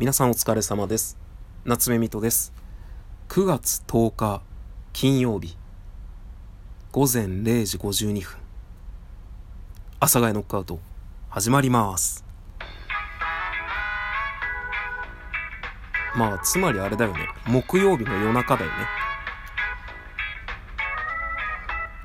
皆さんお疲れ様です夏目みとです9月10日金曜日午前0時52分阿佐ヶ谷ノックアウト始まりますまあつまりあれだよね木曜日の夜中だよね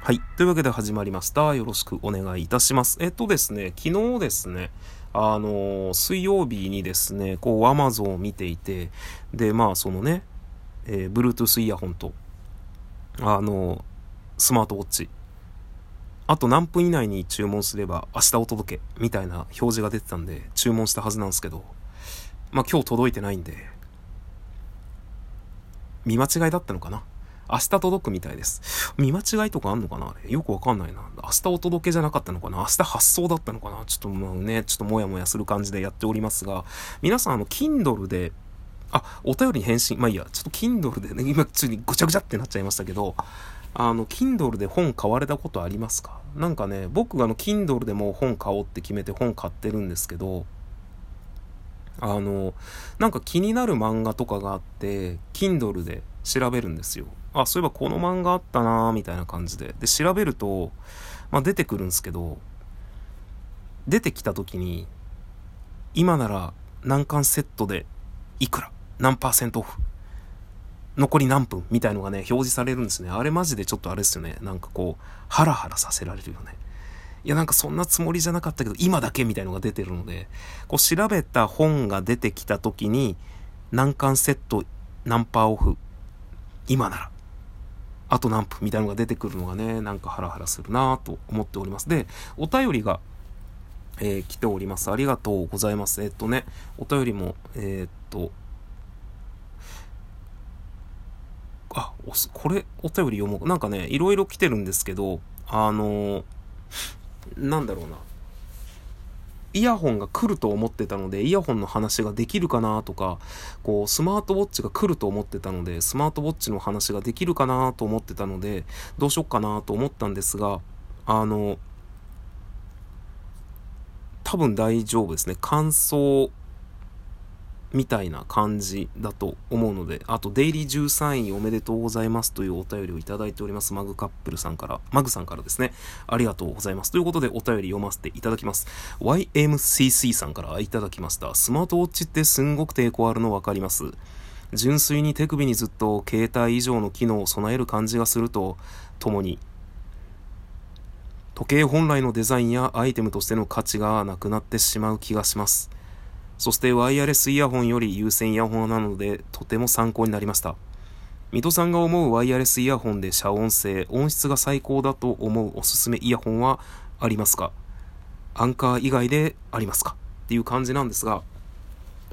はい。というわけで始まりました。よろしくお願いいたします。えっとですね、昨日ですね、あの、水曜日にですね、こう、Amazon を見ていて、で、まあ、そのね、えー、Bluetooth イヤホンと、あの、スマートウォッチ、あと何分以内に注文すれば明日お届け、みたいな表示が出てたんで、注文したはずなんですけど、まあ、今日届いてないんで、見間違いだったのかな？明日届くみたいです。見間違いとかあんのかなあれ？よくわかんないな。明日お届けじゃなかったのかな？明日発送だったのかな？ちょっともうね、ちょっともやもやする感じでやっておりますが、皆さんあの、Kindle で、あ、お便りに返信、まあいいや、ちょっと Kindle でね、今普通にぐちゃぐちゃってなっちゃいましたけど、あの、Kindle で本買われたことありますか？なんかね、僕があの、Kindle でも本買おうって決めて本買ってるんですけど、あの、なんか気になる漫画とかがあって、Kindle で調べるんですよ。あ、そういえばこの漫画あったなみたいな感じで。で、調べると、まあ、出てくるんですけど、出てきた時に、今なら何巻セットでいくら？何パーセントオフ？残り何分？みたいのがね、表示されるんですね。あれマジでちょっとあれですよね。なんかこう、ハラハラさせられるよね。いや、なんかそんなつもりじゃなかったけど、今だけみたいのが出てるので、こう調べた本が出てきた時に、何巻セット何パーオフ今ならあと何分みたいなのが出てくるのがね、なんかハラハラするなと思っております。で、お便りが、えー、来ております。ありがとうございます。え、っとね、お便りも、えー、っと、あ、これ、お便り読もう。なんかね、いろいろ来てるんですけど、あのなんだろうな。イヤホンが来ると思ってたので、イヤホンの話ができるかなとか、こう、スマートウォッチが来ると思ってたので、スマートウォッチの話ができるかなと思ってたので、どうしよっかなと思ったんですが、あの、多分大丈夫ですね。感想みたいな感じだと思うので、あと、デイリー13位おめでとうございますというお便りをいただいております。マグカップルさんから、マグさんからですね、ありがとうございます。ということで、お便り読ませていただきます。YMCC さんからいただきました。スマートウォッチってすんごく抵抗あるのわかります。純粋に手首にずっと携帯以上の機能を備える感じがすると、ともに、時計本来のデザインやアイテムとしての価値がなくなってしまう気がします。そしてワイヤレスイヤホンより有線イヤホンなのでとても参考になりました。水戸さんが思うワイヤレスイヤホンで遮音性、音質が最高だと思うおすすめイヤホンはありますか？アンカー以外でありますか？っていう感じなんですが、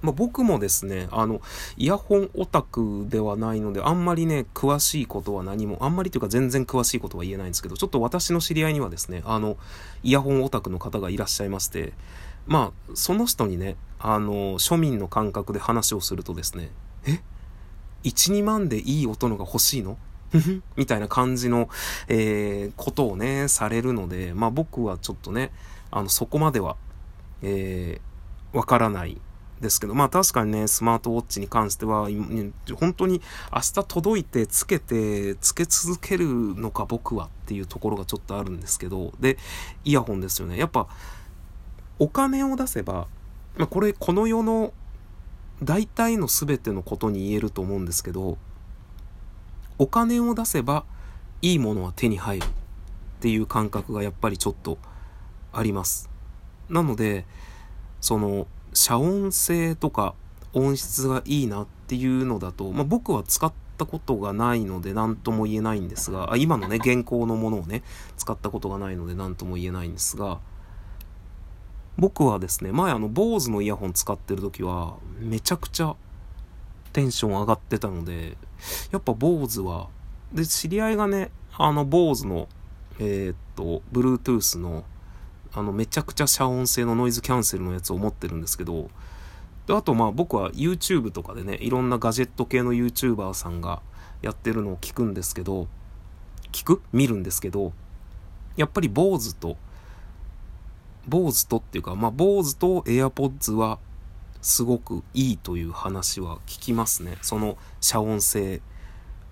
まあ、僕もですね、あの、イヤホンオタクではないので、あんまりね、詳しいことは何も、あんまりというか全然詳しいことは言えないんですけど、ちょっと私の知り合いにはですね、あの、イヤホンオタクの方がいらっしゃいまして、まあ、その人にね、あの、庶民の感覚で話をするとですね、え ?1、2万でいい音のが欲しいの？みたいな感じの、えー、ことをね、されるので、まあ僕はちょっとね、あの、そこまでは、えー、わからないですけど、まあ確かにね、スマートウォッチに関しては、本当に明日届いてつけて、つけ続けるのか僕はっていうところがちょっとあるんですけど、で、イヤホンですよね。やっぱ、お金を出せば、まあ、これこの世の大体の全てのことに言えると思うんですけどお金を出せばいいものは手に入るっていう感覚がやっぱりちょっとあります。なのでその遮音性とか音質がいいなっていうのだと、まあ、僕は使ったことがないので何とも言えないんですがあ今のね現行のものをね使ったことがないので何とも言えないんですが僕はですね、前あの、坊主のイヤホン使ってる時は、めちゃくちゃテンション上がってたので、やっぱ坊主は、で、知り合いがね、あの、坊主の、えー、っと、Bluetooth の、あの、めちゃくちゃ遮音性のノイズキャンセルのやつを持ってるんですけど、であとまあ僕は YouTube とかでね、いろんなガジェット系の YouTuber さんがやってるのを聞くんですけど、聞く？見るんですけど、やっぱり坊主と、坊主とっていうか、まあ、坊主と AirPods はすごくいいという話は聞きますね。その遮音性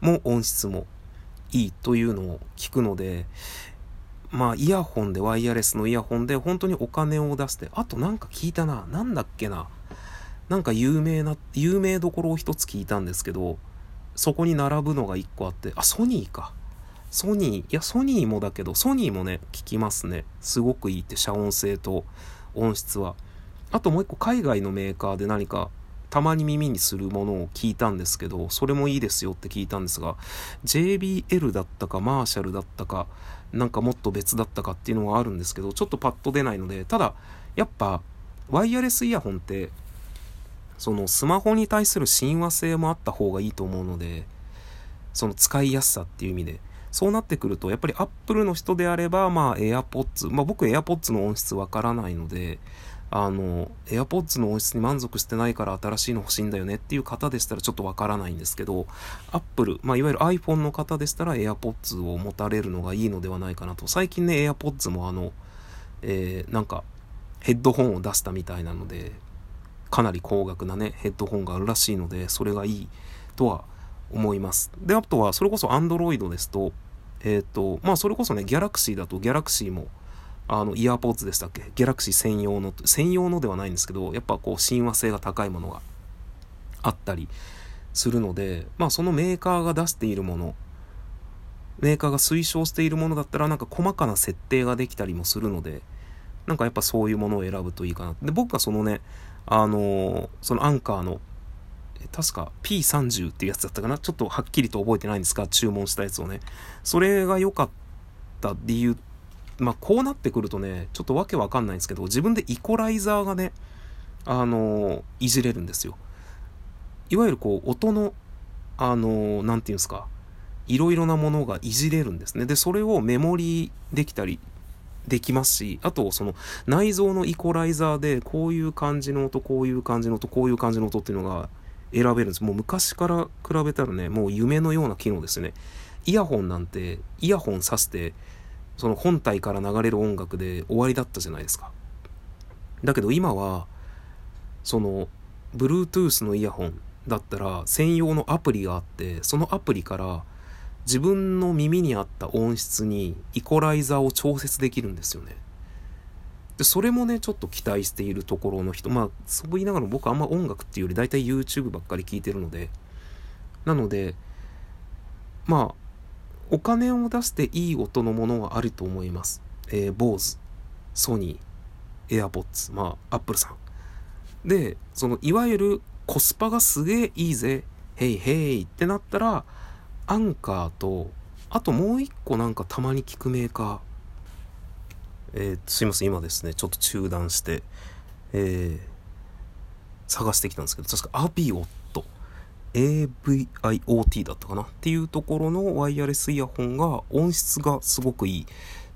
も音質もいいというのを聞くので、まあ、イヤホンで、ワイヤレスのイヤホンで、本当にお金を出して、あとなんか聞いたな、なんだっけな、なんか有名な、有名どころを一つ聞いたんですけど、そこに並ぶのが一個あって、あ、ソニーか。ソニー、いや、ソニーもだけど、ソニーもね、聞きますね。すごくいいって、遮音性と音質は。あともう一個、海外のメーカーで何か、たまに耳にするものを聞いたんですけど、それもいいですよって聞いたんですが、JBL だったか、マーシャルだったか、なんかもっと別だったかっていうのはあるんですけど、ちょっとパッと出ないので、ただ、やっぱ、ワイヤレスイヤホンって、そのスマホに対する親和性もあった方がいいと思うので、その使いやすさっていう意味で。そうなってくると、やっぱり Apple の人であれば、まあ AirPods、まあ僕 AirPods の音質わからないので、あの、AirPods の音質に満足してないから新しいの欲しいんだよねっていう方でしたらちょっとわからないんですけど、Apple、まあいわゆる iPhone の方でしたら AirPods を持たれるのがいいのではないかなと。最近ね、AirPods もあの、えー、なんかヘッドホンを出したみたいなので、かなり高額なね、ヘッドホンがあるらしいので、それがいいとは思います。で、あとは、それこそ Android ですと、えっ、ー、と、まあそれこそね、Galaxy だと Galaxy もあの、イヤーポッツでしたっけ？ギャラクシー専用の、専用のではないんですけど、やっぱこう、親和性が高いものがあったりするので、まあそのメーカーが出しているもの、メーカーが推奨しているものだったら、なんか細かな設定ができたりもするので、なんかやっぱそういうものを選ぶといいかな。で、僕はそのね、あのー、そのアンカーの、確か P30 っていうやつだったかなちょっとはっきりと覚えてないんですが、注文したやつをね。それが良かった理由まあ、こうなってくるとね、ちょっとわけわかんないんですけど、自分でイコライザーがね、あのいじれるんですよ。いわゆるこう、音の、あのなんていうんですか、いろいろなものがいじれるんですね。で、それをメモリできたりできますし、あと、その内蔵のイコライザーで、こういう感じの音、こういう感じの音、こういう感じの音っていうのが選べるんです。もう昔から比べたらね、もう夢のような機能ですね。イヤホンなんて、イヤホンさして、その本体から流れる音楽で終わりだったじゃないですか。だけど今は、その、Bluetooth のイヤホンだったら専用のアプリがあって、そのアプリから自分の耳に合った音質にイコライザーを調節できるんですよね。で、それもね、ちょっと期待しているところの人、まあ、そう言いながら僕あんま音楽っていうより大体 YouTube ばっかり聞いてるので、なので、まあ、お金を出していい音のものはあると思います。えー、Bose、ソニー、AirPods、まあ、Apple さん。で、その、いわゆるコスパがすげえいいぜ、ヘイヘイってなったら、アンカーと、あともう一個なんかたまに聞くメーカー、えー、すいません、今ですね、ちょっと中断して、えー、探してきたんですけど、確かアビオット AVIoT だったかな？っていうところのワイヤレスイヤホンが音質がすごくいいっ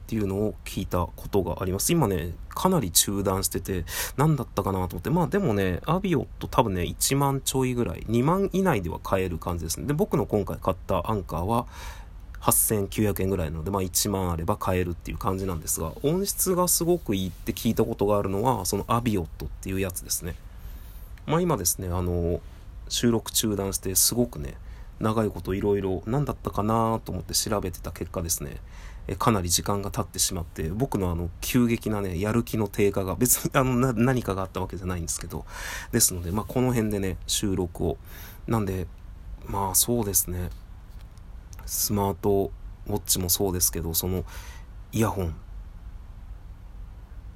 ていうのを聞いたことがあります。今ね、かなり中断してて、何だったかなと思って。まあでもね、アビオット多分ね、1万ちょいぐらい、2万以内では買える感じですね。で、僕の今回買ったアンカーは、8900円ぐらいなので、まあ1万あれば買えるっていう感じなんですが、音質がすごくいいって聞いたことがあるのは、そのアビオットっていうやつですね。まあ今ですね、あの、収録中断してすごくね、長いこといろいろ何だったかなと思って調べてた結果ですね、えかなり時間が経ってしまって、僕のあの、急激なね、やる気の低下が、別にあの、何かがあったわけじゃないんですけど、ですので、まあ、この辺でね、収録を。なんで、まあ、そうですね、スマートウォッチもそうですけど、その、イヤホン。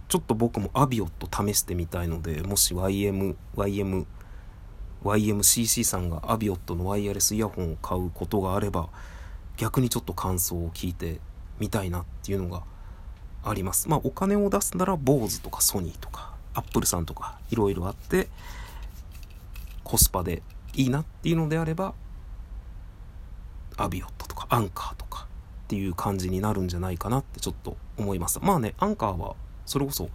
ちょっと僕もアビオット試してみたいので、もし YM、YM、YMCC さんがアビオットのワイヤレスイヤホンを買うことがあれば逆にちょっと感想を聞いてみたいなっていうのがあります。まあお金を出すなら BOSE とかソニーとか Apple さんとかいろいろあってコスパでいいなっていうのであればアビオットとかアンカーとかっていう感じになるんじゃないかなってちょっと思います。まあね、アンカーはそれこそ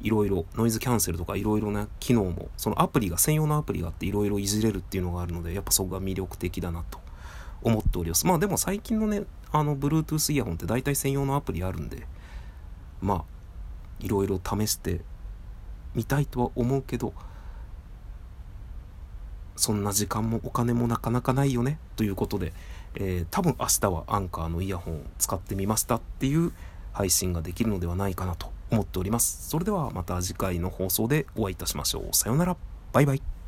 いろいろノイズキャンセルとかいろいろな機能もそのアプリが専用のアプリがあっていろいろいじれるっていうのがあるのでやっぱそこが魅力的だなと思っておりますまあでも最近のねあの Bluetooth イヤホンって大体専用のアプリあるんでまあいろいろ試してみたいとは思うけどそんな時間もお金もなかなかないよねということで、えー、多分明日はアンカーのイヤホンを使ってみましたっていう配信ができるのではないかなと思っております。それではまた次回の放送でお会いいたしましょう。さようなら。バイバイ。